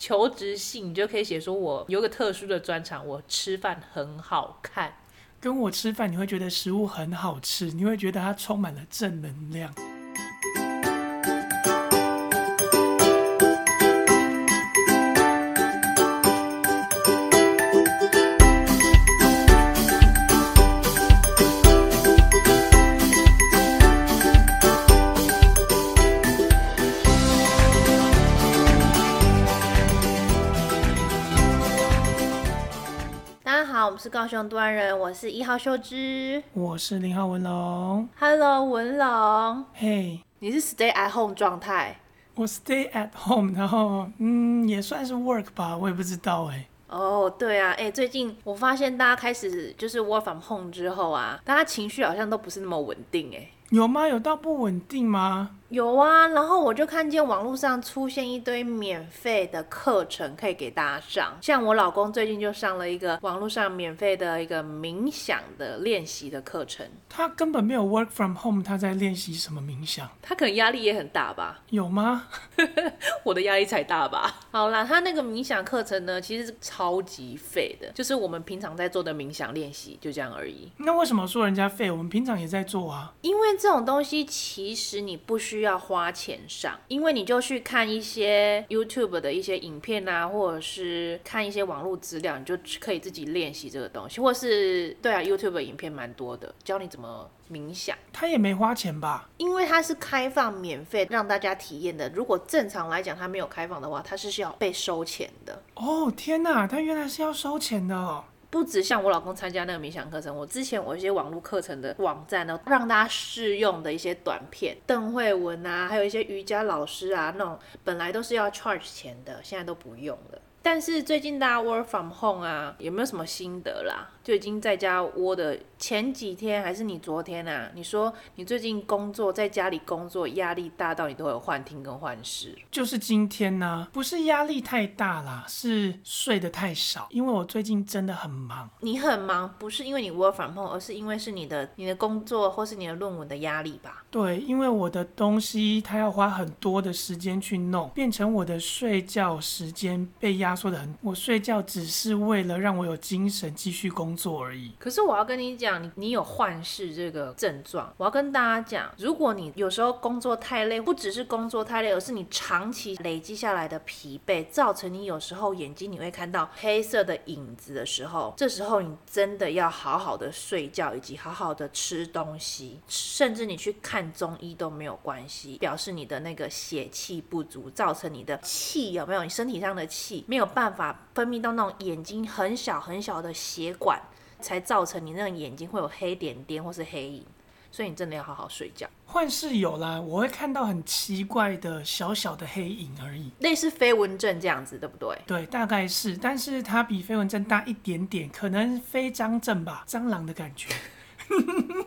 求职信，你就可以写说我有个特殊的专长，我吃饭很好看。跟我吃饭，你会觉得食物很好吃，你会觉得它充满了正能量。雄端人，我是一号秀芝，我是零号文龙。Hello，文龙。嘿，你是 stay at home 状态？我 stay at home，然后嗯，也算是 work 吧，我也不知道哎。哦，oh, 对啊，哎，最近我发现大家开始就是 work from home 之后啊，大家情绪好像都不是那么稳定哎。有吗？有到不稳定吗？有啊，然后我就看见网络上出现一堆免费的课程可以给大家上，像我老公最近就上了一个网络上免费的一个冥想的练习的课程。他根本没有 work from home，他在练习什么冥想？他可能压力也很大吧？有吗？我的压力才大吧？好啦，他那个冥想课程呢，其实是超级废的，就是我们平常在做的冥想练习，就这样而已。那为什么说人家废？我们平常也在做啊。因为这种东西其实你不需要花钱上，因为你就去看一些 YouTube 的一些影片啊，或者是看一些网络资料，你就可以自己练习这个东西，或是对啊，YouTube 影片蛮多的，教你怎么冥想。他也没花钱吧？因为它是开放免费让大家体验的。如果正常来讲，它没有开放的话，它是需要被收钱的。哦，天哪，它原来是要收钱的哦。不止像我老公参加那个冥想课程，我之前我一些网络课程的网站呢，让大家试用的一些短片，邓慧文啊，还有一些瑜伽老师啊，那种本来都是要 charge 钱的，现在都不用了。但是最近大家 work from home 啊，有没有什么心得啦？就已经在家窝的前几天，还是你昨天啊？你说你最近工作在家里工作压力大到你都有幻听跟幻视？就是今天呢、啊，不是压力太大啦，是睡得太少。因为我最近真的很忙。你很忙，不是因为你 work from home，而是因为是你的你的工作或是你的论文的压力吧？对，因为我的东西它要花很多的时间去弄，变成我的睡觉时间被压缩的很。我睡觉只是为了让我有精神继续工作。做而已。可是我要跟你讲，你你有幻视这个症状。我要跟大家讲，如果你有时候工作太累，不只是工作太累，而是你长期累积下来的疲惫，造成你有时候眼睛你会看到黑色的影子的时候，这时候你真的要好好的睡觉，以及好好的吃东西，甚至你去看中医都没有关系，表示你的那个血气不足，造成你的气有没有？你身体上的气没有办法分泌到那种眼睛很小很小的血管。才造成你那个眼睛会有黑点点或是黑影，所以你真的要好好睡觉。幻视有啦，我会看到很奇怪的小小的黑影而已，类似飞蚊症这样子，对不对？对，大概是，但是它比飞蚊症大一点点，可能飞蟑症吧，蟑螂的感觉。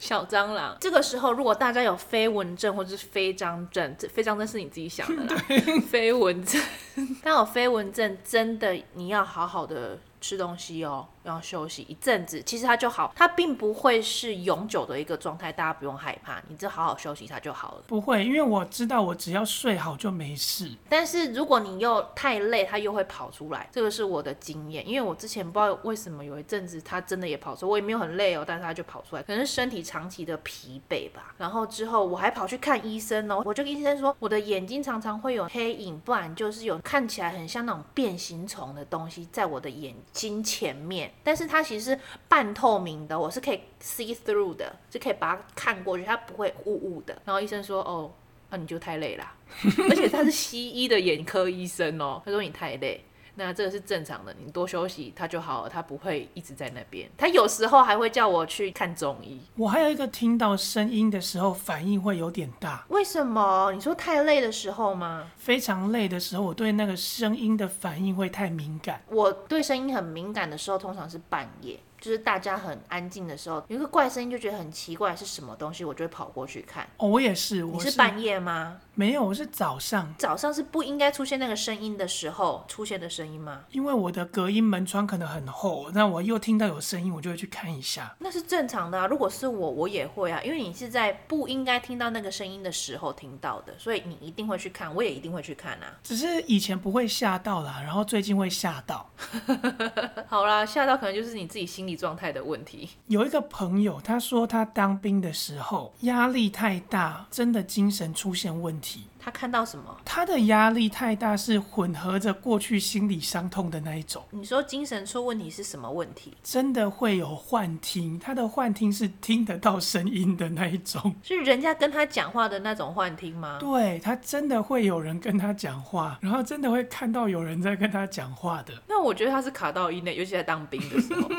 小蟑螂，这个时候如果大家有飞蚊症或者是飞蟑症，这飞蟑症是你自己想的啦。对飞蚊症，但有飞蚊症，真的你要好好的吃东西哦。要休息一阵子，其实它就好，它并不会是永久的一个状态，大家不用害怕，你只好好休息它就好了。不会，因为我知道我只要睡好就没事。但是如果你又太累，它又会跑出来，这个是我的经验，因为我之前不知道为什么有一阵子它真的也跑出来，我也没有很累哦，但是它就跑出来，可能是身体长期的疲惫吧。然后之后我还跑去看医生哦，我就跟医生说我的眼睛常常会有黑影，不然就是有看起来很像那种变形虫的东西在我的眼睛前面。但是它其实是半透明的，我是可以 see through 的，就可以把它看过去，它不会雾雾的。然后医生说：“哦，那、你就太累了。” 而且他是西医的眼科医生哦，他说你太累。那这个是正常的，你多休息，它就好了，它不会一直在那边。他有时候还会叫我去看中医。我还有一个听到声音的时候反应会有点大，为什么？你说太累的时候吗？非常累的时候，我对那个声音的反应会太敏感。我对声音很敏感的时候，通常是半夜。就是大家很安静的时候，有一个怪声音就觉得很奇怪，是什么东西，我就会跑过去看。哦，我也是。我是你是半夜吗？没有，我是早上。早上是不应该出现那个声音的时候出现的声音吗？因为我的隔音门窗可能很厚，那我又听到有声音，我就会去看一下。那是正常的啊。如果是我，我也会啊，因为你是在不应该听到那个声音的时候听到的，所以你一定会去看，我也一定会去看啊。只是以前不会吓到啦，然后最近会吓到。好啦，吓到可能就是你自己心理状态的问题。有一个朋友，他说他当兵的时候压力太大，真的精神出现问题。题。嗯，他看到什么？他的压力太大，是混合着过去心理伤痛的那一种。你说精神出问题是什么问题？真的会有幻听，他的幻听是听得到声音的那一种，是人家跟他讲话的那种幻听吗？对，他真的会有人跟他讲话，然后真的会看到有人在跟他讲话的。那我觉得他是卡到阴的，尤其在当兵的时候，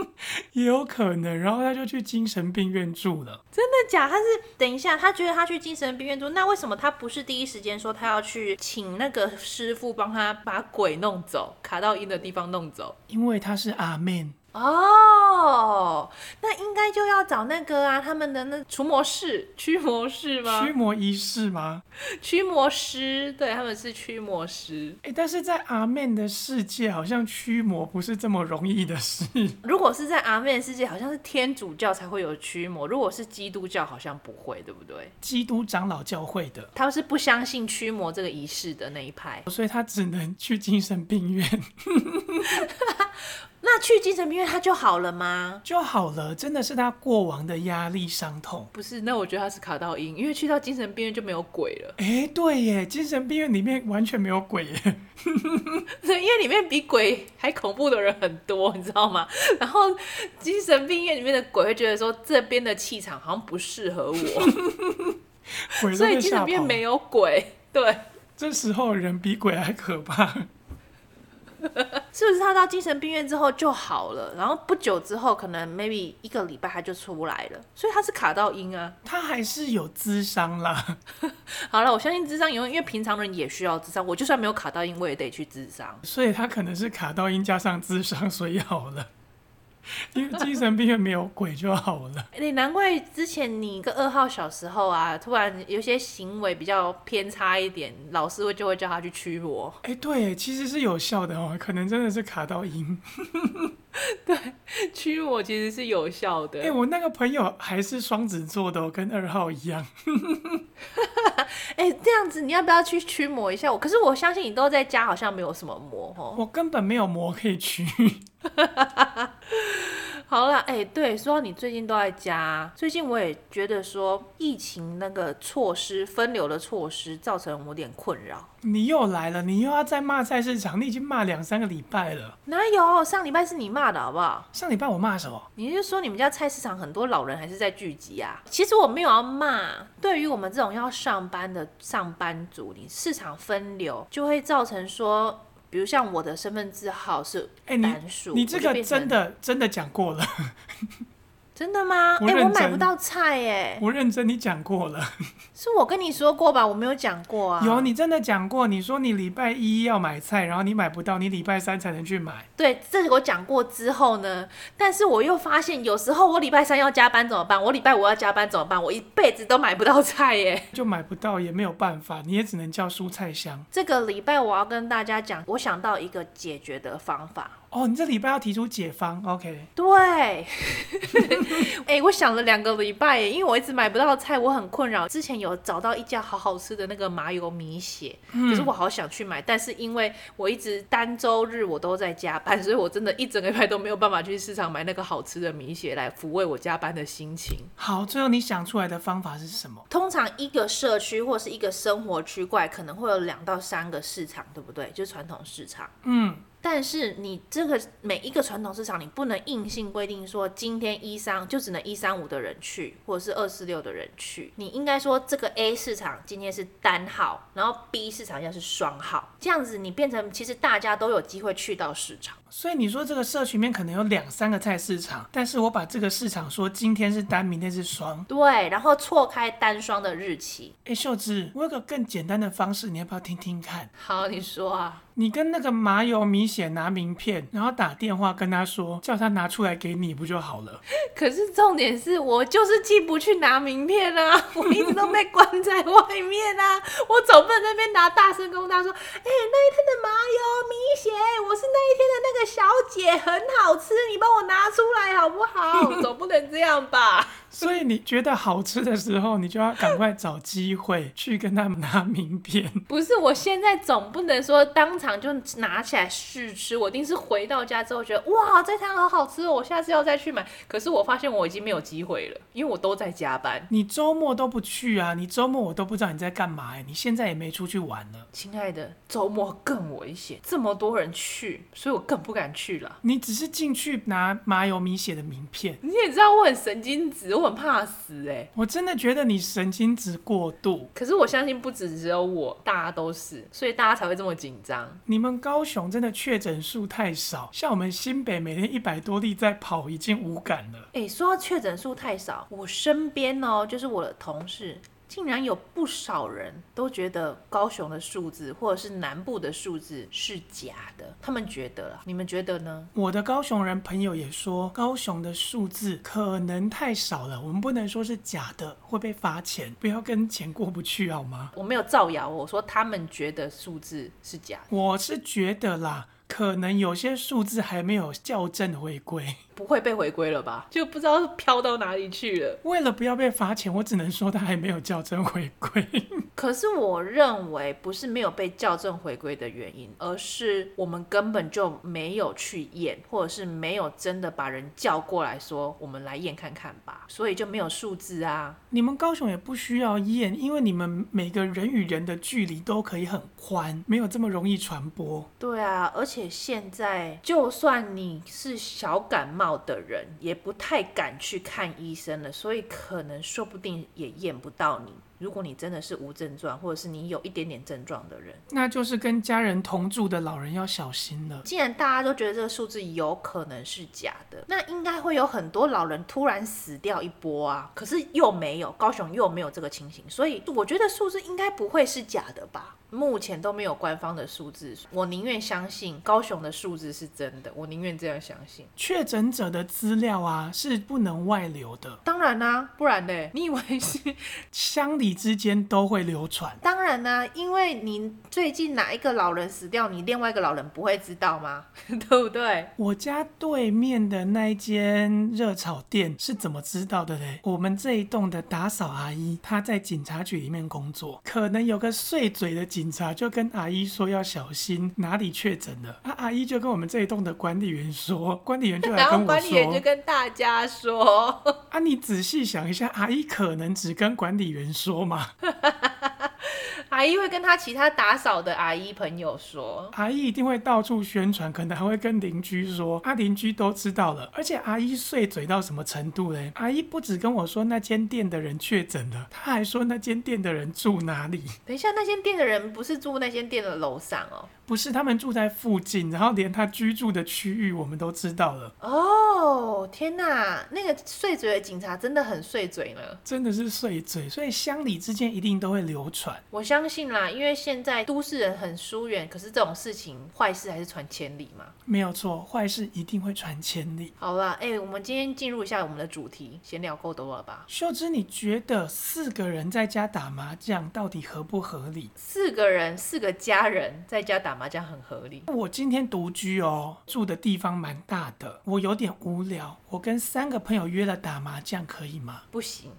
也有可能。然后他就去精神病院住了。真的假？他是等一下，他觉得他去精神病院住，那为什么他不是第？第一时间说他要去请那个师傅帮他把鬼弄走，卡到阴的地方弄走，因为他是阿门。哦，那应该就要找那个啊，他们的那除魔师、驱魔师吗？驱魔仪式吗？驱魔师，对，他们是驱魔师。哎、欸，但是在阿曼的世界，好像驱魔不是这么容易的事。如果是在阿门的世界，好像是天主教才会有驱魔；如果是基督教，好像不会，对不对？基督长老教会的，他们是不相信驱魔这个仪式的那一派，所以他只能去精神病院。那去精神病院他就好了吗？就好了，真的是他过往的压力伤痛。不是，那我觉得他是卡到音，因为去到精神病院就没有鬼了。哎、欸，对耶，精神病院里面完全没有鬼耶。对，因为里面比鬼还恐怖的人很多，你知道吗？然后精神病院里面的鬼会觉得说，这边的气场好像不适合我，所以精神病院没有鬼。对，这时候人比鬼还可怕。是不是他到精神病院之后就好了？然后不久之后，可能 maybe 一个礼拜他就出来了。所以他是卡到音啊，他还是有智商啦。好了，我相信智商有，因为平常人也需要智商。我就算没有卡到音，我也得去智商。所以他可能是卡到音加上智商，所以好了。因为精神病院没有鬼就好了。你难怪之前你个二号小时候啊，突然有些行为比较偏差一点，老师会就会叫他去驱魔。哎、欸，对，其实是有效的哦，可能真的是卡到音。对，驱魔其实是有效的。哎、欸，我那个朋友还是双子座的，跟二号一样。哎、欸，这样子你要不要去驱魔一下？我可是我相信你都在家，好像没有什么魔哦。我根本没有魔可以驱。好了，哎、欸，对，说到你最近都在家，最近我也觉得说疫情那个措施分流的措施造成我有点困扰。你又来了，你又要再骂菜市场，你已经骂两三个礼拜了。哪有？上礼拜是你骂的好不好？上礼拜我骂什么？你是说你们家菜市场很多老人还是在聚集啊？其实我没有要骂，对于我们这种要上班的上班族，你市场分流就会造成说。比如像我的身份证号是单数，欸，你，你这个真的真的讲过了。真的吗？哎、欸，我买不到菜哎！我认真，你讲过了。是我跟你说过吧？我没有讲过啊。有，你真的讲过。你说你礼拜一要买菜，然后你买不到，你礼拜三才能去买。对，这个我讲过之后呢，但是我又发现，有时候我礼拜三要加班怎么办？我礼拜五要加班怎么办？我一辈子都买不到菜耶。就买不到也没有办法，你也只能叫蔬菜箱。这个礼拜我要跟大家讲，我想到一个解决的方法。哦，你这礼拜要提出解方，OK？对，哎、欸，我想了两个礼拜，因为我一直买不到菜，我很困扰。之前有找到一家好好吃的那个麻油米血，嗯、可是我好想去买，但是因为我一直单周日我都在加班，所以我真的一整个礼拜都没有办法去市场买那个好吃的米血来抚慰我加班的心情。好，最后你想出来的方法是什么？通常一个社区或是一个生活区块可能会有两到三个市场，对不对？就是传统市场。嗯。但是你这个每一个传统市场，你不能硬性规定说今天一三就只能一三五的人去，或者是二四六的人去。你应该说这个 A 市场今天是单号，然后 B 市场要是双号，这样子你变成其实大家都有机会去到市场。所以你说这个社区里面可能有两三个菜市场，但是我把这个市场说今天是单，明天是双，对，然后错开单双的日期。哎，秀芝，我有个更简单的方式，你要不要听听看？好，你说啊。你跟那个麻油米血拿名片，然后打电话跟他说，叫他拿出来给你不就好了？可是重点是我就是进不去拿名片啊，我一直都被关在外面啊，我总不那边拿大声跟他说，哎、欸，那一天的麻油米血，我是那一天的那个小姐，很好吃，你帮我拿出来好不好？总不能这样吧？所以你觉得好吃的时候，你就要赶快找机会去跟他们拿名片。不是，我现在总不能说当场就拿起来试吃，我一定是回到家之后觉得哇，这餐好好吃哦，我下次要再去买。可是我发现我已经没有机会了，因为我都在加班。你周末都不去啊？你周末我都不知道你在干嘛哎！你现在也没出去玩了。亲爱的，周末更危险，这么多人去，所以我更不敢去了。你只是进去拿麻油米写的名片，你也知道我很神经质。我很怕死哎、欸！我真的觉得你神经质过度。可是我相信不止只有我，大家都是，所以大家才会这么紧张。你们高雄真的确诊数太少，像我们新北每天一百多例在跑，已经无感了。哎、欸，说到确诊数太少，我身边哦，就是我的同事。竟然有不少人都觉得高雄的数字或者是南部的数字是假的，他们觉得了，你们觉得呢？我的高雄人朋友也说，高雄的数字可能太少了，我们不能说是假的，会被罚钱，不要跟钱过不去好吗？我没有造谣，我说他们觉得数字是假的，我是觉得啦。可能有些数字还没有校正回归，不会被回归了吧？就不知道飘到哪里去了。为了不要被罚钱，我只能说他还没有校正回归。可是我认为不是没有被校正回归的原因，而是我们根本就没有去验，或者是没有真的把人叫过来说，我们来验看看吧，所以就没有数字啊。你们高雄也不需要验，因为你们每个人与人的距离都可以很宽，没有这么容易传播。对啊，而且。而且现在，就算你是小感冒的人，也不太敢去看医生了，所以可能说不定也验不到你。如果你真的是无症状，或者是你有一点点症状的人，那就是跟家人同住的老人要小心了。既然大家都觉得这个数字有可能是假的，那应该会有很多老人突然死掉一波啊！可是又没有，高雄又没有这个情形，所以我觉得数字应该不会是假的吧？目前都没有官方的数字，我宁愿相信高雄的数字是真的，我宁愿这样相信。确诊者的资料啊是不能外流的，当然啦、啊，不然呢？你以为是乡里之间都会流传？当然啦、啊，因为你最近哪一个老人死掉，你另外一个老人不会知道吗？对不对？我家对面的那一间热炒店是怎么知道的嘞？我们这一栋的打扫阿姨，她在警察局里面工作，可能有个碎嘴的警。警察就跟阿姨说要小心哪里确诊了，啊，阿姨就跟我们这一栋的管理员说，管理员就来跟我说，然后管理员就跟大家说，啊，你仔细想一下，阿姨可能只跟管理员说嘛。阿姨会跟他其他打扫的阿姨朋友说，阿姨一定会到处宣传，可能还会跟邻居说，啊，邻居都知道了。而且阿姨碎嘴到什么程度嘞？阿姨不止跟我说那间店的人确诊了，她还说那间店的人住哪里。等一下，那间店的人不是住那间店的楼上哦？不是，他们住在附近，然后连他居住的区域我们都知道了。哦，天哪，那个碎嘴的警察真的很碎嘴呢，真的是碎嘴，所以乡里之间一定都会流传。我相信啦，因为现在都市人很疏远，可是这种事情坏事还是传千里嘛。没有错，坏事一定会传千里。好啦，哎、欸，我们今天进入一下我们的主题，闲聊够多了吧？秀芝，你觉得四个人在家打麻将到底合不合理？四个人，四个家人在家打。打麻将很合理。我今天独居哦，住的地方蛮大的，我有点无聊。我跟三个朋友约了打麻将，可以吗？不行，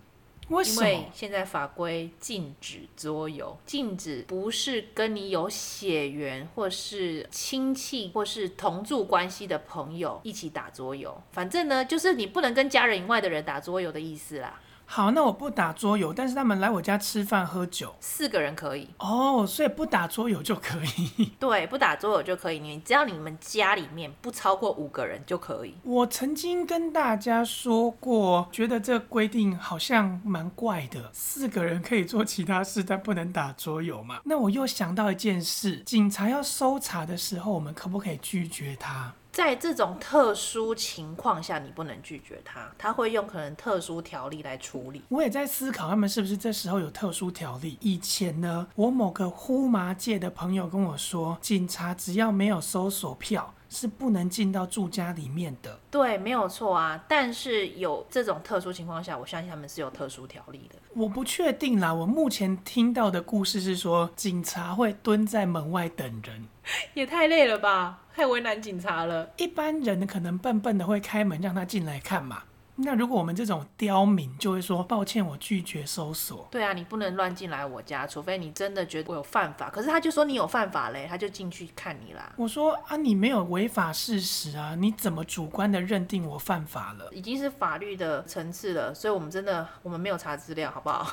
为什么？因为现在法规禁止桌游，禁止不是跟你有血缘或是亲戚或是同住关系的朋友一起打桌游。反正呢，就是你不能跟家人以外的人打桌游的意思啦。好，那我不打桌游，但是他们来我家吃饭喝酒，四个人可以哦，所以不打桌游就可以。对，不打桌游就可以，你只要你们家里面不超过五个人就可以。我曾经跟大家说过，觉得这规定好像蛮怪的，四个人可以做其他事，但不能打桌游嘛。那我又想到一件事，警察要搜查的时候，我们可不可以拒绝他？在这种特殊情况下，你不能拒绝他，他会用可能特殊条例来处理。我也在思考，他们是不是这时候有特殊条例？以前呢，我某个呼麻界的朋友跟我说，警察只要没有搜索票。是不能进到住家里面的。对，没有错啊。但是有这种特殊情况下，我相信他们是有特殊条例的。我不确定啦。我目前听到的故事是说，警察会蹲在门外等人，也太累了吧，太为难警察了。一般人可能笨笨的会开门让他进来看嘛。那如果我们这种刁民就会说，抱歉，我拒绝搜索。对啊，你不能乱进来我家，除非你真的觉得我有犯法。可是他就说你有犯法嘞，他就进去看你啦。我说啊，你没有违法事实啊，你怎么主观的认定我犯法了？已经是法律的层次了，所以我们真的我们没有查资料，好不好？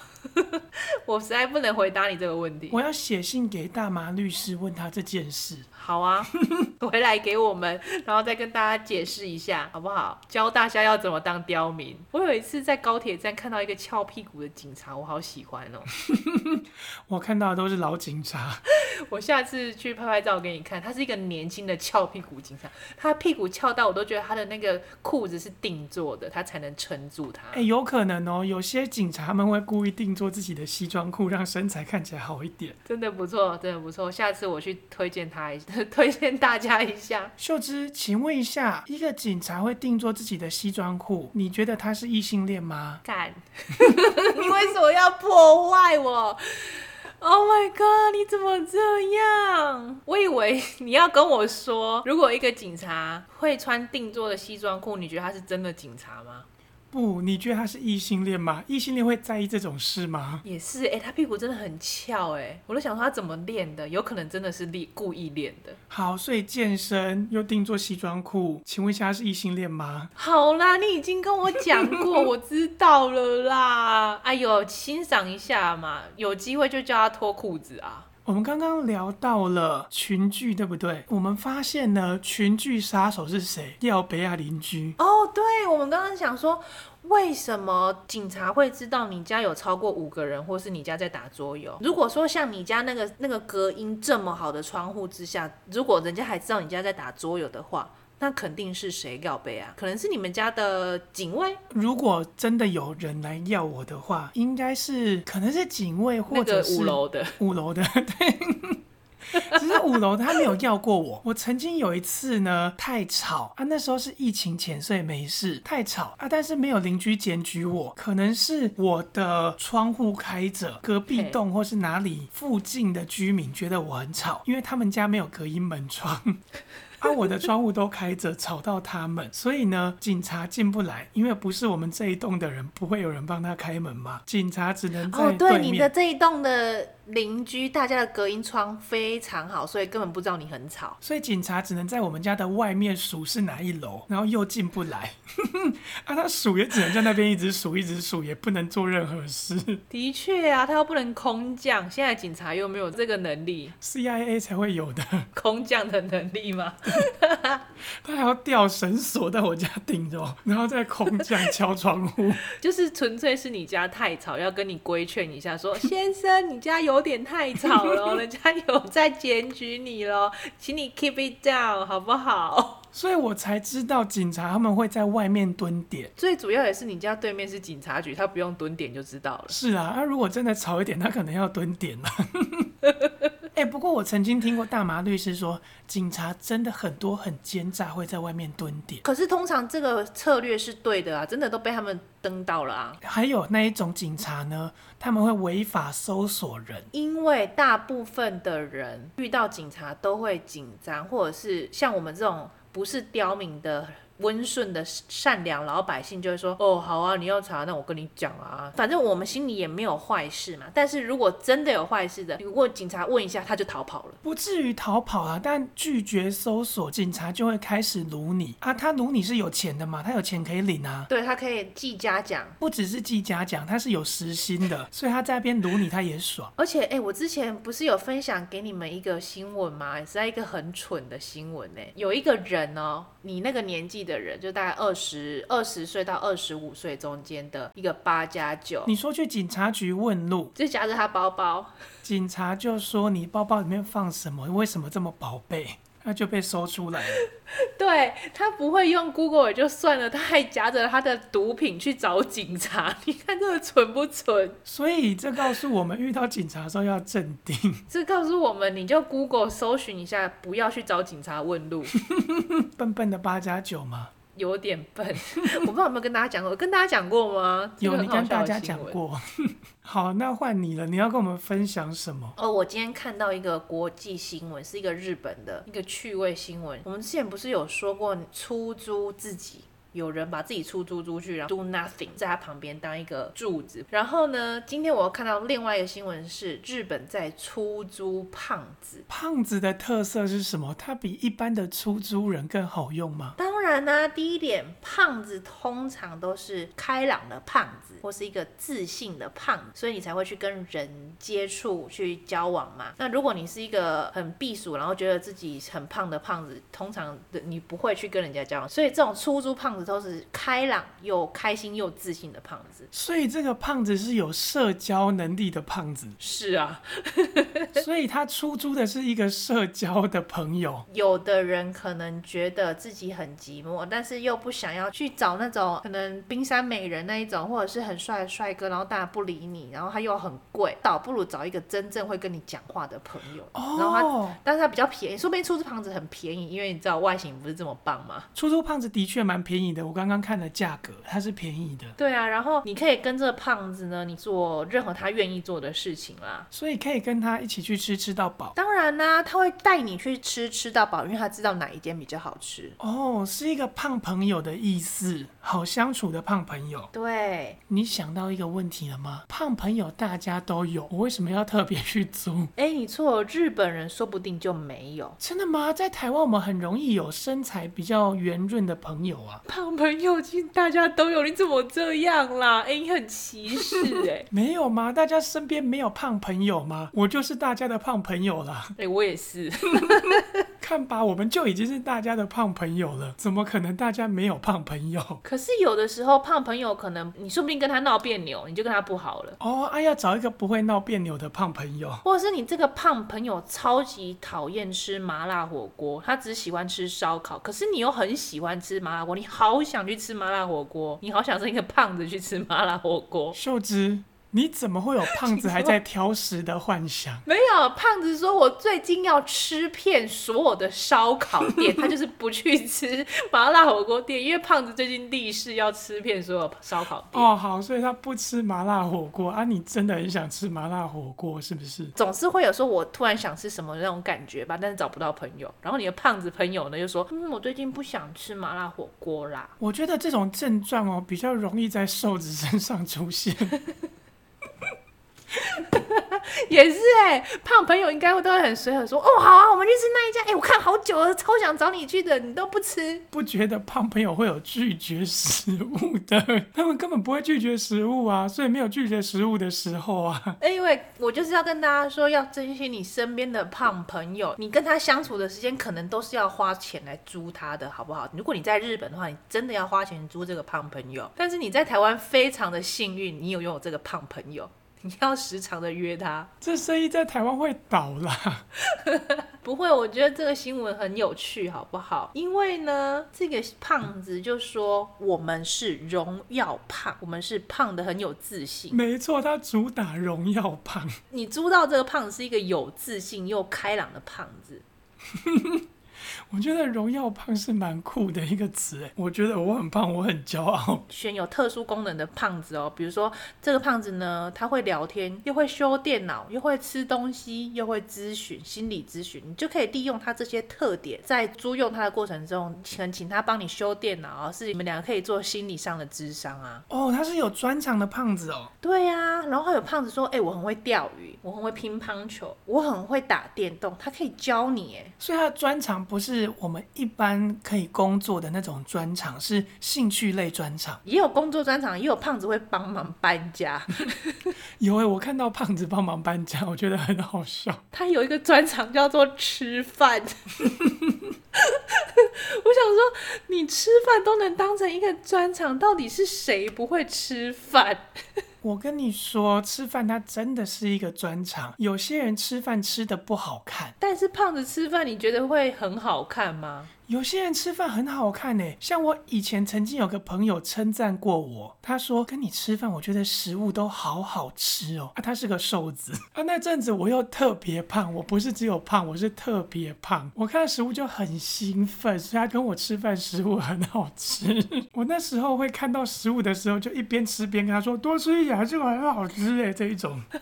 我实在不能回答你这个问题。我要写信给大麻律师问他这件事。好啊，回来给我们，然后再跟大家解释一下，好不好？教大家要怎么当刁民。我有一次在高铁站看到一个翘屁股的警察，我好喜欢哦。我看到的都是老警察。我下次去拍拍照给你看，他是一个年轻的翘屁股警察，他屁股翘到我都觉得他的那个裤子是定做的，他才能撑住他。哎、欸，有可能哦，有些警察们会故意定做自己的西装裤，让身材看起来好一点。真的不错，真的不错。下次我去推荐他一下。推荐大家一下，秀芝，请问一下，一个警察会定做自己的西装裤，你觉得他是异性恋吗？敢，你为什么要破坏我？Oh my god，你怎么这样？我以为你要跟我说，如果一个警察会穿定做的西装裤，你觉得他是真的警察吗？不，你觉得他是异性恋吗？异性恋会在意这种事吗？也是，哎、欸，他屁股真的很翘，哎，我都想说他怎么练的，有可能真的是练故意练的。好，所以健身又定做西装裤，请问一下他是异性恋吗？好啦，你已经跟我讲过，我知道了啦。哎呦，欣赏一下嘛，有机会就叫他脱裤子啊。我们刚刚聊到了群聚，对不对？我们发现了，群聚杀手是谁？要北亚邻居。哦，对，我们刚刚想说，为什么警察会知道你家有超过五个人，或是你家在打桌游？如果说像你家那个那个隔音这么好的窗户之下，如果人家还知道你家在打桌游的话。那肯定是谁要背啊？可能是你们家的警卫。如果真的有人来要我的话，应该是可能是警卫或者是五楼的。五楼的，对。只是五楼他没有要过我。我曾经有一次呢，太吵啊，那时候是疫情前，所以没事。太吵啊，但是没有邻居检举我，可能是我的窗户开着，隔壁栋或是哪里附近的居民觉得我很吵，因为他们家没有隔音门窗。啊，我的窗户都开着，吵到他们，所以呢，警察进不来，因为不是我们这一栋的人，不会有人帮他开门嘛。警察只能在对面。哦，对，你的这一栋的邻居，大家的隔音窗非常好，所以根本不知道你很吵。所以警察只能在我们家的外面数是哪一楼，然后又进不来。啊，他数也只能在那边一直数，一直数，也不能做任何事。的确啊，他又不能空降，现在警察又没有这个能力，CIA 才会有的空降的能力吗？他还要吊绳索在我家顶着，然后再空降敲窗户，就是纯粹是你家太吵，要跟你规劝一下说，说先生，你家有点太吵了，人家有在检举你了，请你 keep it down 好不好？所以我才知道警察他们会在外面蹲点，最主要也是你家对面是警察局，他不用蹲点就知道了。是啊，他如果真的吵一点，他可能要蹲点了。哎、欸，不过我曾经听过大麻律师说，警察真的很多很奸诈，会在外面蹲点。可是通常这个策略是对的啊，真的都被他们登到了啊。还有那一种警察呢，他们会违法搜索人，因为大部分的人遇到警察都会紧张，或者是像我们这种不是刁民的。温顺的善良老百姓就会说：“哦，好啊，你要查，那我跟你讲啊，反正我们心里也没有坏事嘛。但是如果真的有坏事的，如果警察问一下，他就逃跑了，不至于逃跑啊。但拒绝搜索，警察就会开始掳你啊。他掳你是有钱的嘛？他有钱可以领啊。对，他可以记嘉奖，不只是记嘉奖，他是有时薪的，所以他在那边掳你，他也爽。而且，哎、欸，我之前不是有分享给你们一个新闻吗？也是在一个很蠢的新闻呢。有一个人哦，你那个年纪的。人就大概二十二十岁到二十五岁中间的一个八加九。你说去警察局问路，就夹着他包包，警察就说，你包包里面放什么？为什么这么宝贝？那就被搜出来了。对，他不会用 Google 也就算了，他还夹着他的毒品去找警察。你看这个蠢不蠢？所以这告诉我们，遇到警察的时候要镇定。这告诉我们，你就 Google 搜寻一下，不要去找警察问路。笨笨的八加九吗？有点笨，我不知道有没有跟大家讲过，跟大家讲过吗？有，你跟大家讲过。好，那换你了，你要跟我们分享什么？哦，我今天看到一个国际新闻，是一个日本的一个趣味新闻。我们之前不是有说过出租自己？有人把自己出租出去，然后 do nothing，在他旁边当一个柱子。然后呢，今天我又看到另外一个新闻是，日本在出租胖子。胖子的特色是什么？他比一般的出租人更好用吗？当然啦、啊，第一点，胖子通常都是开朗的胖子，或是一个自信的胖子，所以你才会去跟人接触、去交往嘛。那如果你是一个很避暑，然后觉得自己很胖的胖子，通常的你不会去跟人家交往。所以这种出租胖子。都是开朗又开心又自信的胖子，所以这个胖子是有社交能力的胖子。是啊，所以他出租的是一个社交的朋友。有的人可能觉得自己很寂寞，但是又不想要去找那种可能冰山美人那一种，或者是很帅的帅哥，然后大家不理你，然后他又很贵，倒不如找一个真正会跟你讲话的朋友。哦，然后他，但是他比较便宜，说不定出租胖子很便宜，因为你知道外形不是这么棒吗？出租胖子的确蛮便宜的。我刚刚看的价格，它是便宜的。对啊，然后你可以跟这个胖子呢，你做任何他愿意做的事情啦。所以可以跟他一起去吃吃到饱。当然啦、啊，他会带你去吃吃到饱，因为他知道哪一间比较好吃。哦，是一个胖朋友的意思，好相处的胖朋友。对，你想到一个问题了吗？胖朋友大家都有，我为什么要特别去租？哎，你错，日本人说不定就没有。真的吗？在台湾我们很容易有身材比较圆润的朋友啊。胖朋友。其实大家都有，你怎么这样啦？哎、欸，你很歧视哎、欸，没有吗？大家身边没有胖朋友吗？我就是大家的胖朋友啦。哎、欸，我也是。看吧，我们就已经是大家的胖朋友了，怎么可能大家没有胖朋友？可是有的时候胖朋友可能你说不定跟他闹别扭，你就跟他不好了。哦，哎、啊、呀，找一个不会闹别扭的胖朋友，或者是你这个胖朋友超级讨厌吃麻辣火锅，他只喜欢吃烧烤，可是你又很喜欢吃麻辣锅，你好想去吃麻辣火锅，你好想是一个胖子去吃麻辣火锅，秀芝。你怎么会有胖子还在挑食的幻想？没有，胖子说我最近要吃遍所有的烧烤店，他就是不去吃麻辣火锅店，因为胖子最近立誓要吃遍所有烧烤店。哦，好，所以他不吃麻辣火锅啊？你真的很想吃麻辣火锅是不是？总是会有说我突然想吃什么那种感觉吧，但是找不到朋友。然后你的胖子朋友呢，就说嗯，我最近不想吃麻辣火锅啦。我觉得这种症状哦，比较容易在瘦子身上出现。也是哎、欸，胖朋友应该会都会很随和说，哦好啊，我们去吃那一家，哎、欸，我看好久了，超想找你去的，你都不吃。不觉得胖朋友会有拒绝食物的？他们根本不会拒绝食物啊，所以没有拒绝食物的时候啊。因为我就是要跟大家说，要珍惜你身边的胖朋友，你跟他相处的时间可能都是要花钱来租他的，好不好？如果你在日本的话，你真的要花钱租这个胖朋友。但是你在台湾非常的幸运，你有拥有这个胖朋友。你要时常的约他，这生意在台湾会倒啦？不会，我觉得这个新闻很有趣，好不好？因为呢，这个胖子就说我们是荣耀胖，我们是胖的很有自信。没错，他主打荣耀胖。你租到这个胖子是一个有自信又开朗的胖子。我觉得“荣耀胖”是蛮酷的一个词，哎，我觉得我很胖，我很骄傲。选有特殊功能的胖子哦，比如说这个胖子呢，他会聊天，又会修电脑，又会吃东西，又会咨询心理咨询，你就可以利用他这些特点，在租用他的过程中，请请他帮你修电脑，是你们两个可以做心理上的智商啊。哦，他是有专长的胖子哦。对呀、啊，然后还有胖子说，哎，我很会钓鱼，我很会乒乓球，我很会打电动，他可以教你，哎，所以他的专长不是。我们一般可以工作的那种专场是兴趣类专场，也有工作专场，也有胖子会帮忙搬家。有哎，我看到胖子帮忙搬家，我觉得很好笑。他有一个专场叫做吃饭。我想说，你吃饭都能当成一个专场，到底是谁不会吃饭？我跟你说，吃饭它真的是一个专长。有些人吃饭吃的不好看，但是胖子吃饭，你觉得会很好看吗？有些人吃饭很好看呢，像我以前曾经有个朋友称赞过我，他说跟你吃饭，我觉得食物都好好吃哦。啊，他是个瘦子 啊，那阵子我又特别胖，我不是只有胖，我是特别胖。我看到食物就很兴奋，所以他跟我吃饭，食物很好吃。我那时候会看到食物的时候，就一边吃边跟他说多吃一点，这个很好吃哎，这一种。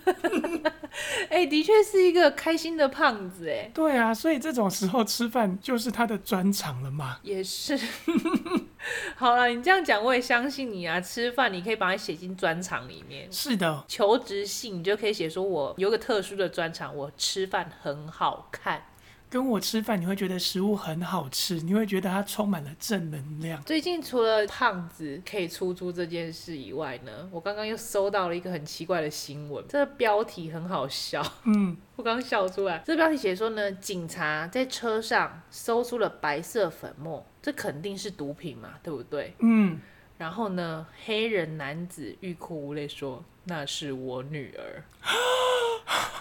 哎、欸，的确是一个开心的胖子哎。对啊，所以这种时候吃饭就是他的专长。长了嘛？也是。好了，你这样讲我也相信你啊。吃饭你可以把它写进专场里面。是的，求职信你就可以写说，我有个特殊的专场，我吃饭很好看。跟我吃饭，你会觉得食物很好吃，你会觉得它充满了正能量。最近除了胖子可以出租这件事以外呢，我刚刚又收到了一个很奇怪的新闻，这个标题很好笑。嗯，我刚笑出来。这个标题写说呢，警察在车上搜出了白色粉末，这肯定是毒品嘛，对不对？嗯。然后呢，黑人男子欲哭无泪说：“那是我女儿。”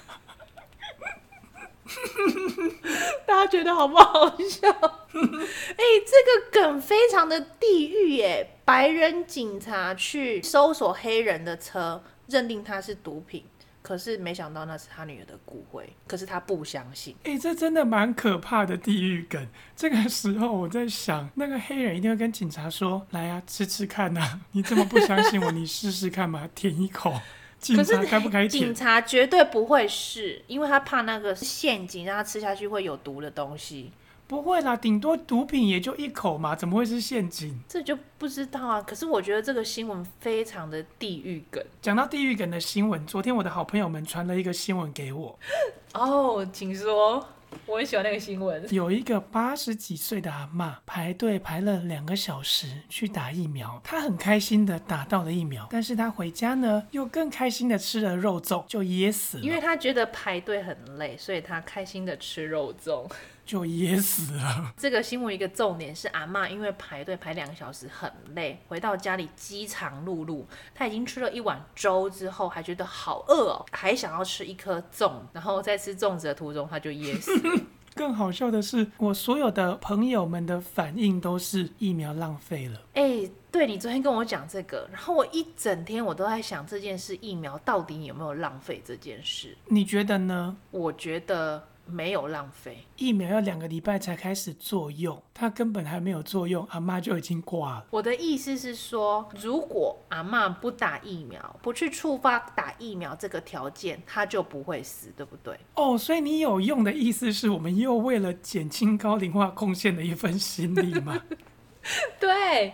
大家觉得好不好笑？哎、这个梗非常的地狱耶！白人警察去搜索黑人的车，认定他是毒品，可是没想到那是他女儿的骨灰，可是他不相信。哎、这真的蛮可怕的地狱梗。这个时候我在想，那个黑人一定会跟警察说：“来啊，吃吃看呐、啊！你这么不相信我，你试试看嘛，舔一口。”可是警察绝对不会是，因为他怕那个是陷阱，让他吃下去会有毒的东西。不会啦，顶多毒品也就一口嘛，怎么会是陷阱？这就不知道啊。可是我觉得这个新闻非常的地狱梗。讲到地狱梗的新闻，昨天我的好朋友们传了一个新闻给我。哦，请说。我很喜欢那个新闻。有一个八十几岁的阿嬷排队排了两个小时去打疫苗，她很开心的打到了疫苗，但是她回家呢又更开心的吃了肉粽，就噎死了。因为她觉得排队很累，所以她开心的吃肉粽。就噎死了。这个新闻一个重点是阿妈因为排队排两个小时很累，回到家里饥肠辘辘。她已经吃了一碗粥之后，还觉得好饿哦，还想要吃一颗粽。然后在吃粽子的途中，她就噎死了。更好笑的是，我所有的朋友们的反应都是疫苗浪费了。哎、欸，对，你昨天跟我讲这个，然后我一整天我都在想这件事，疫苗到底有没有浪费这件事？你觉得呢？我觉得。没有浪费，疫苗要两个礼拜才开始作用，它根本还没有作用，阿妈就已经挂了。我的意思是说，如果阿妈不打疫苗，不去触发打疫苗这个条件，她就不会死，对不对？哦，所以你有用的意思是我们又为了减轻高龄化贡献的一份心力吗？对，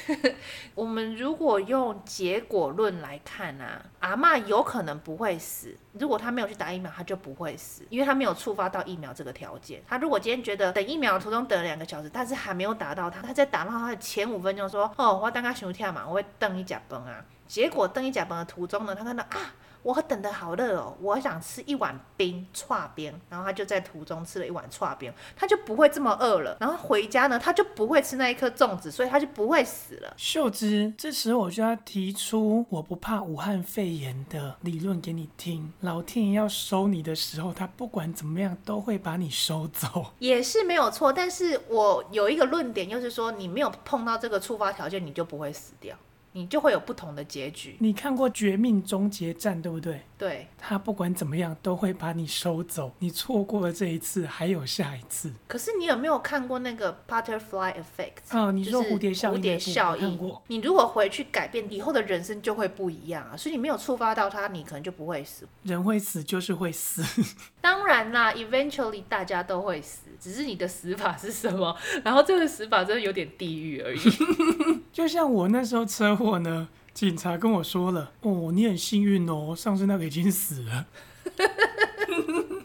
我们如果用结果论来看啊，阿嬷有可能不会死。如果他没有去打疫苗，他就不会死，因为他没有触发到疫苗这个条件。他如果今天觉得等疫苗的途中等了两个小时，但是还没有打到他，他在打到他的前五分钟说：“哦，我等下想跳嘛，我会等一甲崩啊。”结果等一甲崩的途中呢，他看到啊。我等的好热哦，我想吃一碗冰串冰，然后他就在途中吃了一碗串冰，他就不会这么饿了。然后回家呢，他就不会吃那一颗粽子，所以他就不会死了。秀芝，这时候我就要提出我不怕武汉肺炎的理论给你听。老天爷要收你的时候，他不管怎么样都会把你收走，也是没有错。但是我有一个论点，就是说你没有碰到这个触发条件，你就不会死掉。你就会有不同的结局。你看过《绝命终结战》对不对？对。他不管怎么样都会把你收走。你错过了这一次，还有下一次。可是你有没有看过那个 Butterfly Effect？哦，你说蝴蝶效应。蝴蝶效应。你如果回去改变，以后的人生就会不一样啊。所以你没有触发到他，你可能就不会死。人会死就是会死。当然啦，Eventually 大家都会死，只是你的死法是什么？然后这个死法真的有点地狱而已。就像我那时候车祸呢，警察跟我说了，哦，你很幸运哦，上次那个已经死了。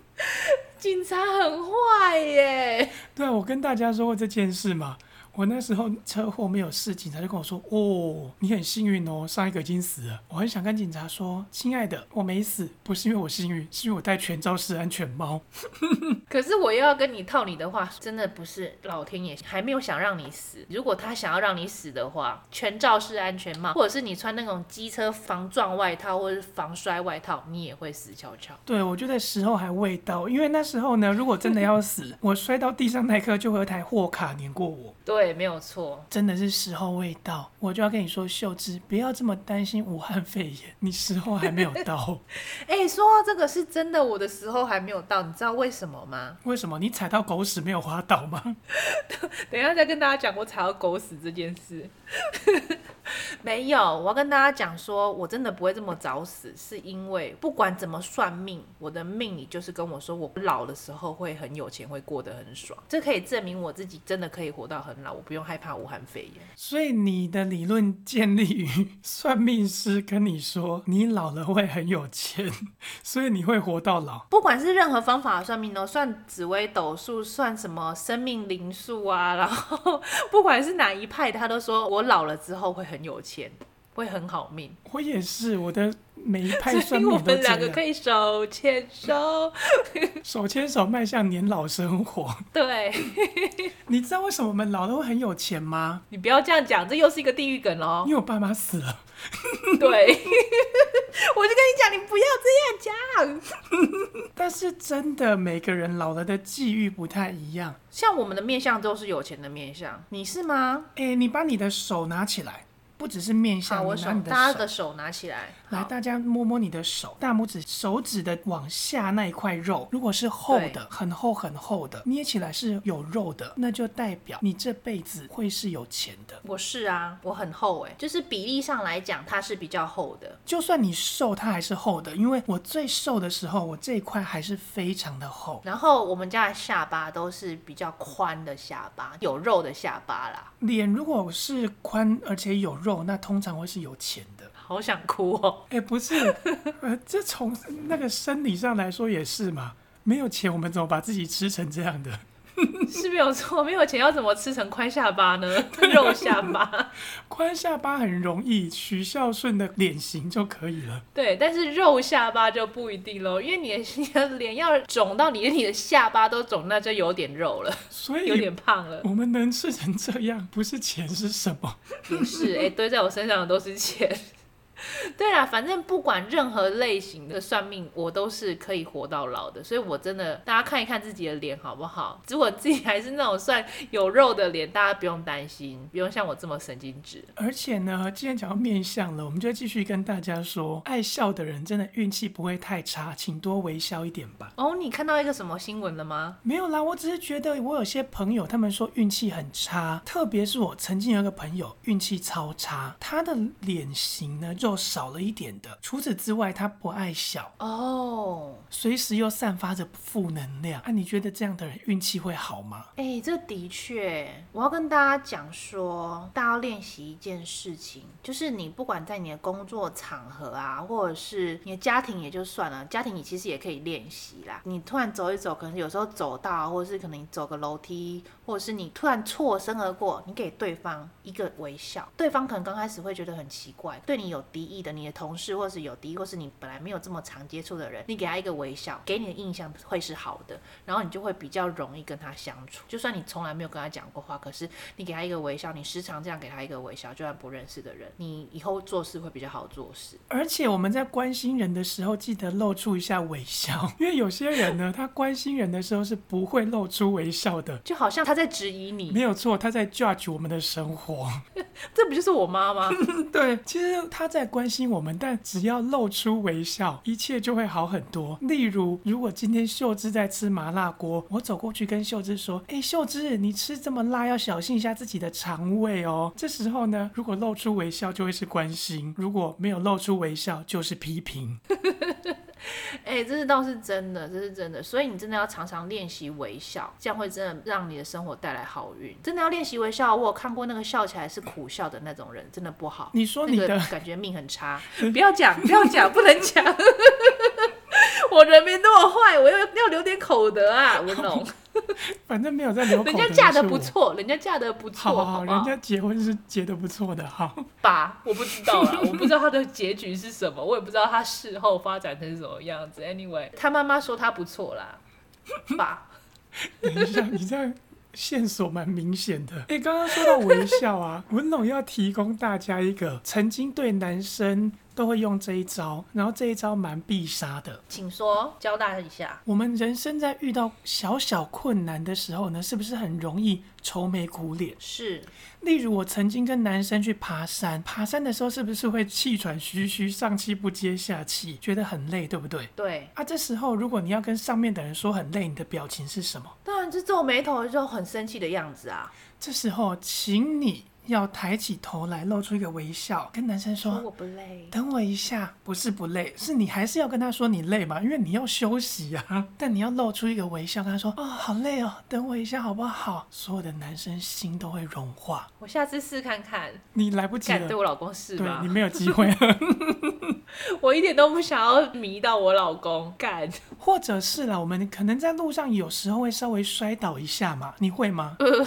警察很坏耶。对啊，我跟大家说过这件事嘛。我那时候车祸没有事，警察就跟我说：“哦，你很幸运哦，上一个已经死了。”我很想跟警察说：“亲爱的，我没死，不是因为我幸运，是因为我戴全罩式安全帽。”可是我又要跟你套你的话，真的不是老天爷还没有想让你死。如果他想要让你死的话，全罩式安全帽，或者是你穿那种机车防撞外套或者是防摔外套，你也会死翘翘。对，我觉得时候还未到，因为那时候呢，如果真的要死，我摔到地上那一刻就会有台货卡碾过我。对，没有错，真的是时候未到，我就要跟你说，秀芝，不要这么担心武汉肺炎，你时候还没有到。哎，说到这个是真的，我的时候还没有到，你知道为什么吗？为什么？你踩到狗屎没有滑倒吗？等一下再跟大家讲我踩到狗屎这件事。没有，我要跟大家讲说，我真的不会这么早死，是因为不管怎么算命，我的命里就是跟我说，我老的时候会很有钱，会过得很爽。这可以证明我自己真的可以活到很老，我不用害怕武汉肺炎。所以你的理论建立于算命师跟你说，你老了会很有钱，所以你会活到老。不管是任何方法的算命哦，算紫微斗数，算什么生命灵数啊，然后 不管是哪一派，他都说我老了之后会很有钱，会很好命。我也是，我的每一派 算命。我们两个可以手牵手，手牵手迈向年老生活。对，你知道为什么我们老了会很有钱吗？你不要这样讲，这又是一个地狱梗哦。因为我爸妈死了。对，我就跟你讲，你不要这样讲。但是真的，每个人老了的际遇不太一样。像我们的面相都是有钱的面相，你是吗？哎、欸，你把你的手拿起来。不只是面向，我拿你的手，大家的手拿起来，来，大家摸摸你的手，大拇指手指的往下那一块肉，如果是厚的，很厚很厚的，捏起来是有肉的，那就代表你这辈子会是有钱的。我是啊，我很厚哎，就是比例上来讲，它是比较厚的。就算你瘦，它还是厚的，因为我最瘦的时候，我这一块还是非常的厚。然后我们家的下巴都是比较宽的下巴，有肉的下巴啦。脸如果是宽而且有肉，那通常会是有钱的。好想哭哦！哎，不是，呃，这从那个生理上来说也是嘛。没有钱，我们怎么把自己吃成这样的？是没有错，没有钱要怎么吃成宽下巴呢？肉下巴，宽下巴很容易，取孝顺的脸型就可以了。对，但是肉下巴就不一定喽，因为你的你的脸要肿到你连你的下巴都肿，那就有点肉了，所以有点胖了。我们能吃成这样，不是钱是什么？不是，哎，堆在我身上的都是钱。对啊，反正不管任何类型的算命，我都是可以活到老的。所以，我真的大家看一看自己的脸好不好？如果自己还是那种算有肉的脸，大家不用担心，不用像我这么神经质。而且呢，既然讲到面相了，我们就继续跟大家说，爱笑的人真的运气不会太差，请多微笑一点吧。哦，你看到一个什么新闻了吗？没有啦，我只是觉得我有些朋友他们说运气很差，特别是我曾经有一个朋友运气超差，他的脸型呢就少了一点的。除此之外，他不爱笑哦，随时又散发着负能量。啊，你觉得这样的人运气会好吗？哎，这的确，我要跟大家讲说，大家要练习一件事情，就是你不管在你的工作场合啊，或者是你的家庭也就算了，家庭你其实也可以练习啦。你突然走一走，可能有时候走到，或者是可能你走个楼梯，或者是你突然错身而过，你给对方一个微笑，对方可能刚开始会觉得很奇怪，对你有敌意的。你的同事，或是有敌意，或是你本来没有这么常接触的人，你给他一个微笑，给你的印象会是好的，然后你就会比较容易跟他相处。就算你从来没有跟他讲过话，可是你给他一个微笑，你时常这样给他一个微笑，就算不认识的人，你以后做事会比较好做事。而且我们在关心人的时候，记得露出一下微笑，因为有些人呢，他关心人的时候是不会露出微笑的，就好像他在质疑你。没有错，他在 judge 我们的生活。这不就是我妈吗？对，其实他在关心。我们但只要露出微笑，一切就会好很多。例如，如果今天秀芝在吃麻辣锅，我走过去跟秀芝说：“哎，秀芝，你吃这么辣，要小心一下自己的肠胃哦。”这时候呢，如果露出微笑，就会是关心；如果没有露出微笑，就是批评。哎、欸，这是倒是真的，这是真的，所以你真的要常常练习微笑，这样会真的让你的生活带来好运。真的要练习微笑，我有看过那个笑起来是苦笑的那种人，真的不好。你说你的、那个、感觉命很差，不要讲，不要讲，不能讲。我人没那么坏，我要要留点口德啊，文龙。反正没有在流口。人家嫁的不错，人家嫁的不错，好好，好，人家结婚是结的不错的，哈。爸？我不知道啊，我不知道他的结局是什么，我也不知道他事后发展成什么样子。Anyway，他妈妈说他不错啦，爸。等一下，你这样线索蛮明显的。哎，刚刚说到微笑啊，文龙要提供大家一个曾经对男生。都会用这一招，然后这一招蛮必杀的。请说，教大家一下。我们人生在遇到小小困难的时候呢，是不是很容易愁眉苦脸？是。例如我曾经跟男生去爬山，爬山的时候是不是会气喘吁吁、上气不接下气，觉得很累，对不对？对。啊，这时候如果你要跟上面的人说很累，你的表情是什么？当然是皱眉头，就很生气的样子啊。这时候，请你。要抬起头来，露出一个微笑，跟男生说：“说我不累，等我一下。”不是不累，是你还是要跟他说你累嘛，因为你要休息啊。但你要露出一个微笑，跟他说：“哦，好累哦，等我一下好不好？”所有的男生心都会融化。我下次试看看。你来不及了，对我老公试吧。对，你没有机会了。我一点都不想要迷到我老公干。或者是啦，我们可能在路上有时候会稍微摔倒一下嘛，你会吗？呃，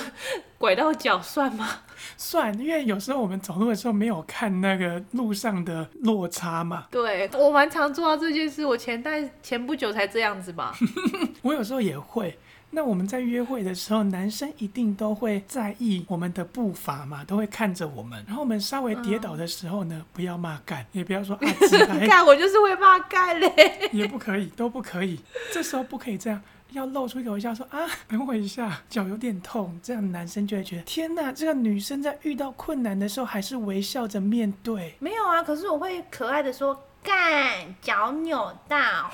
拐到脚算吗？算，因为有时候我们走路的时候没有看那个路上的落差嘛。对，我蛮常做到这件事，我前代前不久才这样子嘛。我有时候也会。那我们在约会的时候，男生一定都会在意我们的步伐嘛，都会看着我们。然后我们稍微跌倒的时候呢，嗯、不要骂干，也不要说啊，干我就是会骂干嘞，也不可以，都不可以。这时候不可以这样，要露出一个微笑说啊，等我一下，脚有点痛。这样男生就会觉得天哪，这个女生在遇到困难的时候还是微笑着面对。没有啊，可是我会可爱的说。干，脚扭到，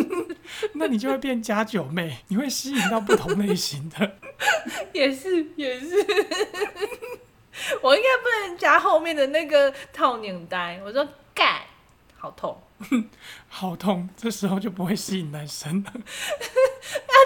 那你就会变加九妹，你会吸引到不同类型的。也是也是，我应该不能加后面的那个套领带。我说干，好痛，好痛，这时候就不会吸引男生了。啊，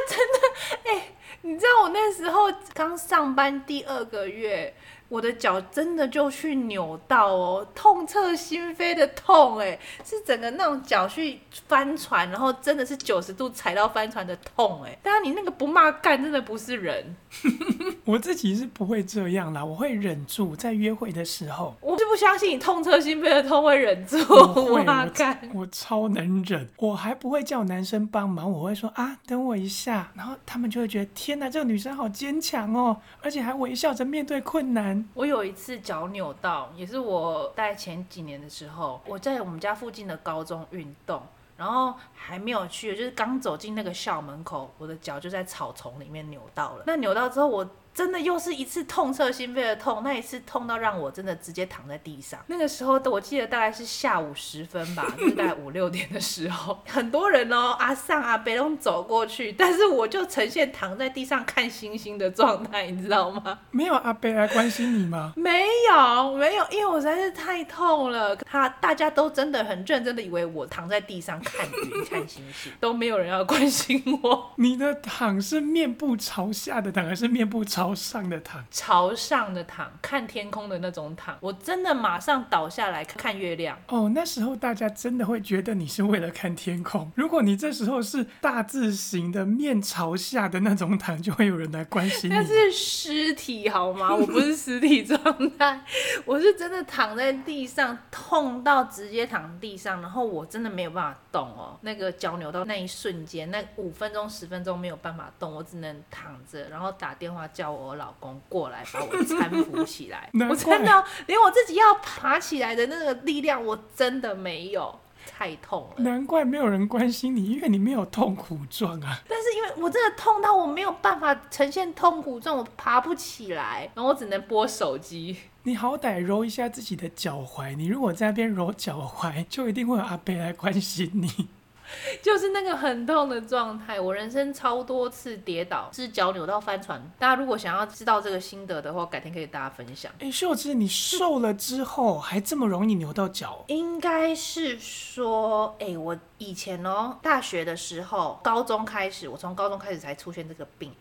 真的，哎、欸，你知道我那时候刚上班第二个月。我的脚真的就去扭到哦，痛彻心扉的痛哎，是整个那种脚去翻船，然后真的是九十度踩到翻船的痛哎。当然你那个不骂干，真的不是人。我自己是不会这样啦，我会忍住在约会的时候。我就不相信你痛彻心扉的痛会忍住。我骂干，我超能忍。我还不会叫男生帮忙，我会说啊，等我一下，然后他们就会觉得天哪，这个女生好坚强哦，而且还微笑着面对困难。我有一次脚扭到，也是我在前几年的时候，我在我们家附近的高中运动，然后还没有去，就是刚走进那个校门口，我的脚就在草丛里面扭到了。那扭到之后，我。真的又是一次痛彻心扉的痛，那一次痛到让我真的直接躺在地上。那个时候我记得大概是下午时分吧，就是大概五六点的时候，很多人哦，阿上阿北都走过去，但是我就呈现躺在地上看星星的状态，你知道吗？没有阿北来关心你吗？没有，没有，因为我实在是太痛了。他大家都真的很认真的以为我躺在地上看云看星星，都没有人要关心我。你的躺是面部朝下的躺，还是面部朝？朝上的躺，朝上的躺，看天空的那种躺，我真的马上倒下来看月亮。哦，那时候大家真的会觉得你是为了看天空。如果你这时候是大字形的面朝下的那种躺，就会有人来关心你。那是尸体好吗？我不是尸体状态，我是真的躺在地上，痛到直接躺地上，然后我真的没有办法动哦。那个脚扭到那一瞬间，那五分钟十分钟没有办法动，我只能躺着，然后打电话叫我。我老公过来把我搀扶起来，我真的连我自己要爬起来的那个力量，我真的没有，太痛了。难怪没有人关心你，因为你没有痛苦状啊。但是因为我真的痛到我没有办法呈现痛苦状，我爬不起来，然后我只能拨手机。你好歹揉一下自己的脚踝，你如果在那边揉脚踝，就一定会有阿贝来关心你。就是那个很痛的状态，我人生超多次跌倒，是脚扭到翻船。大家如果想要知道这个心得的话，改天可以大家分享。哎、欸，秀芝，你瘦了之后还这么容易扭到脚？应该是说，哎、欸，我以前哦，大学的时候，高中开始，我从高中开始才出现这个病。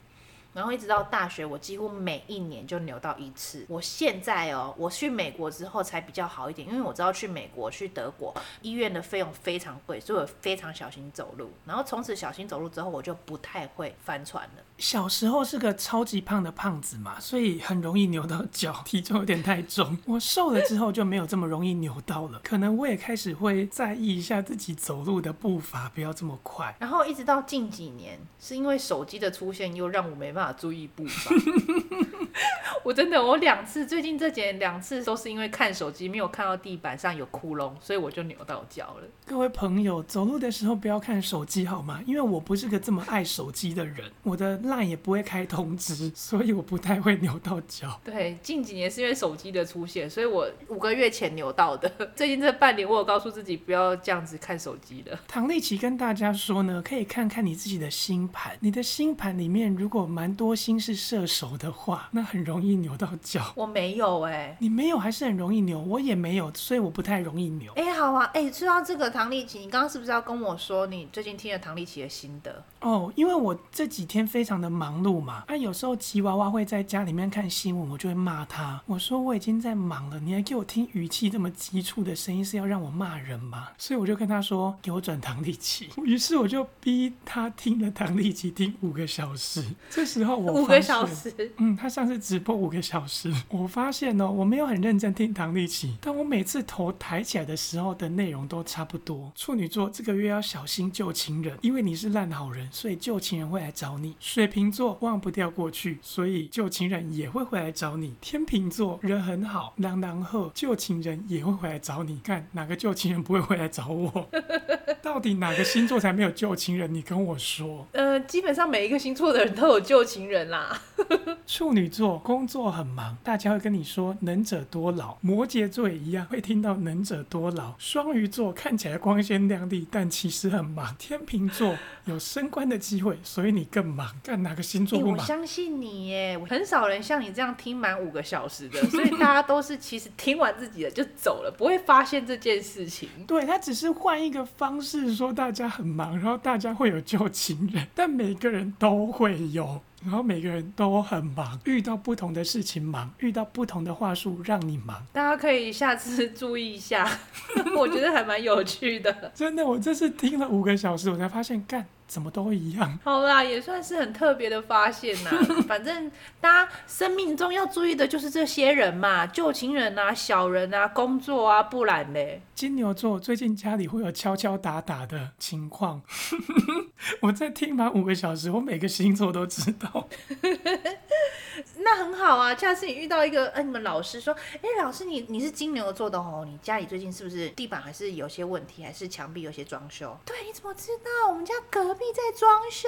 然后一直到大学，我几乎每一年就扭到一次。我现在哦，我去美国之后才比较好一点，因为我知道去美国、去德国医院的费用非常贵，所以我非常小心走路。然后从此小心走路之后，我就不太会翻船了。小时候是个超级胖的胖子嘛，所以很容易扭到脚，体重有点太重。我瘦了之后就没有这么容易扭到了，可能我也开始会在意一下自己走路的步伐，不要这么快。然后一直到近几年，是因为手机的出现，又让我没办法注意步伐。我真的，我两次最近这几年两次都是因为看手机没有看到地板上有窟窿，所以我就扭到脚了。各位朋友，走路的时候不要看手机好吗？因为我不是个这么爱手机的人，我的 LINE 也不会开通知，所以我不太会扭到脚。对，近几年是因为手机的出现，所以我五个月前扭到的。最近这半年，我有告诉自己不要这样子看手机了。唐立奇跟大家说呢，可以看看你自己的星盘，你的星盘里面如果蛮多星是射手的话，那很容易扭到脚。我没有哎、欸，你没有还是很容易扭，我也没有，所以我不太容易扭。哎、欸，好啊，哎、欸，说到这个唐立奇，你刚刚是不是要跟我说你最近听了唐立奇的心得？哦，因为我这几天非常的忙碌嘛，啊，有时候吉娃娃会在家里面看新闻，我就会骂他，我说我已经在忙了，你还给我听语气这么急促的声音，是要让我骂人吗？所以我就跟他说，给我转唐立奇。于是我就逼他听了唐立奇听五个小时。这时候我五个小时，嗯，他上次直播五个小时。我发现哦，我没有很认真听唐立奇，但我每次头抬起来的时候的内容都差不多。处女座这个月要小心旧情人，因为你是烂好人，所以旧情人会来找你。水瓶座忘不掉过去，所以旧情人也会回来找你。天秤座人很好，朗朗后旧情人也会回来找你。看哪个旧情人不会回来找我？到底哪个星座才没有旧情人？你跟我说。呃，基本上每一个星座的人都有旧情人啦。处女座工作很忙。大家会跟你说能者多劳，摩羯座也一样会听到能者多劳。双鱼座看起来光鲜亮丽，但其实很忙。天秤座有升官的机会，所以你更忙。干哪个星座不忙？欸，我相信你耶，很少人像你这样听满五个小时的，所以大家都是其实听完自己的就走了，不会发现这件事情。对，他只是换一个方式说大家很忙，然后大家会有旧情人，但每个人都会有。然后每个人都很忙，遇到不同的事情忙，遇到不同的话术让你忙。大家可以下次注意一下，我觉得还蛮有趣的。真的，我这次听了五个小时，我才发现，干。怎么都一样。好啦，也算是很特别的发现呐。反正大家生命中要注意的就是这些人嘛，旧情人啊、小人啊、工作啊，不然嘞。金牛座最近家里会有敲敲打打的情况。我在听满五个小时，我每个星座都知道。那很好啊，下次你遇到一个，呃，你们老师说，哎，老师你你是金牛座的哦，你家里最近是不是地板还是有些问题，还是墙壁有些装修？对，你怎么知道？我们家隔壁在装修，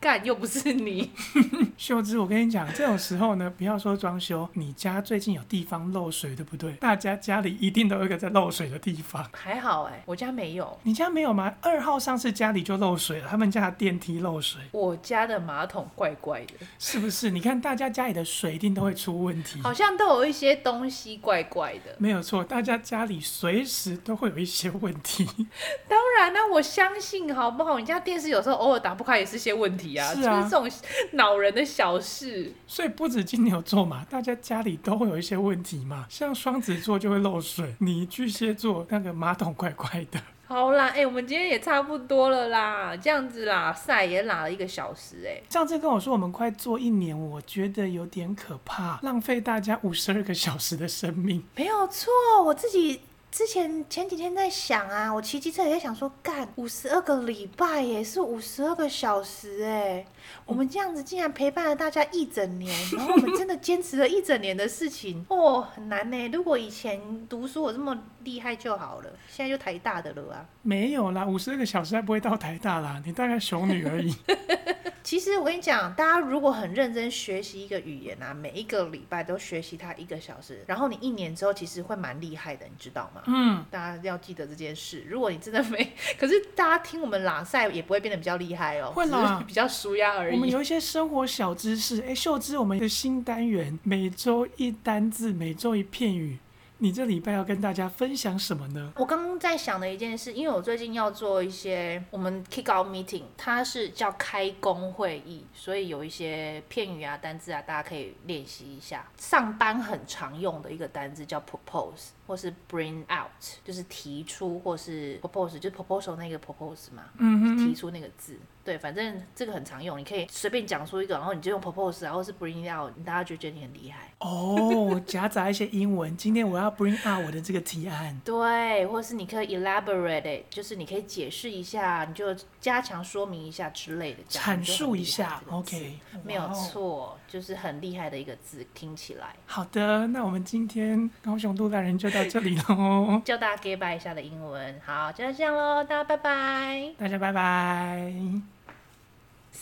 干又不是你。秀芝，我跟你讲，这种时候呢，不要说装修，你家最近有地方漏水，对不对？大家家里一定都有一个在漏水的地方。还好哎，我家没有。你家没有吗？二号上次家里就漏水了，他们家的电梯漏水。我家的马桶怪怪的，是不是？你看大家家里的水一定都会出问题，好像都有一些东西怪怪的。没有错，大家家里随时都会有一些问题。当然呢，我相信好不好？你家电视有时候偶尔打不开也是些问题啊，是啊，就是这种恼人的小事。所以不止金牛座嘛，大家家里都会有一些问题嘛。像双子座就会漏水，你巨蟹座那个马桶怪怪的。好啦，哎、欸，我们今天也差不多了啦，这样子啦，赛也拉了一个小时、欸，哎，上次跟我说我们快做一年，我觉得有点可怕，浪费大家五十二个小时的生命。没有错，我自己之前前几天在想啊，我骑机车也在想说，干五十二个礼拜耶是五十二个小时、欸，哎。我们这样子竟然陪伴了大家一整年，然后我们真的坚持了一整年的事情哦，很难呢。如果以前读书我这么厉害就好了，现在就台大的了啊。没有啦，五十二个小时还不会到台大啦，你大概熊女而已。其实我跟你讲，大家如果很认真学习一个语言啊，每一个礼拜都学习它一个小时，然后你一年之后其实会蛮厉害的，你知道吗？嗯，大家要记得这件事。如果你真的没，可是大家听我们拉赛也不会变得比较厉害哦，会啦，比较舒压而已。我们有一些生活小知识，哎，秀芝，我们的新单元，每周一单字，每周一片语。你这礼拜要跟大家分享什么呢？我刚刚在想的一件事，因为我最近要做一些我们 kick out meeting，它是叫开工会议，所以有一些片语啊、单字啊，大家可以练习一下。上班很常用的一个单字叫 propose，或是 bring out，就是提出，或是 propose，就是 proposal 那个 propose 嘛，嗯哼，提出那个字。对，反正这个很常用，你可以随便讲出一个，然后你就用 propose，然后是 bring out，大家就觉得你很厉害。哦，夹杂一些英文。今天我要 bring out 我的这个提案。对，或是你可以 elaborate，就是你可以解释一下，你就加强说明一下之类的，阐述一下。OK，没有错，就是很厉害的一个字，听起来。好的，那我们今天高雄都大人就到这里喽。教大家 get by 一下的英文，好，就这样喽，大家拜拜。大家拜拜。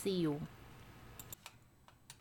See you.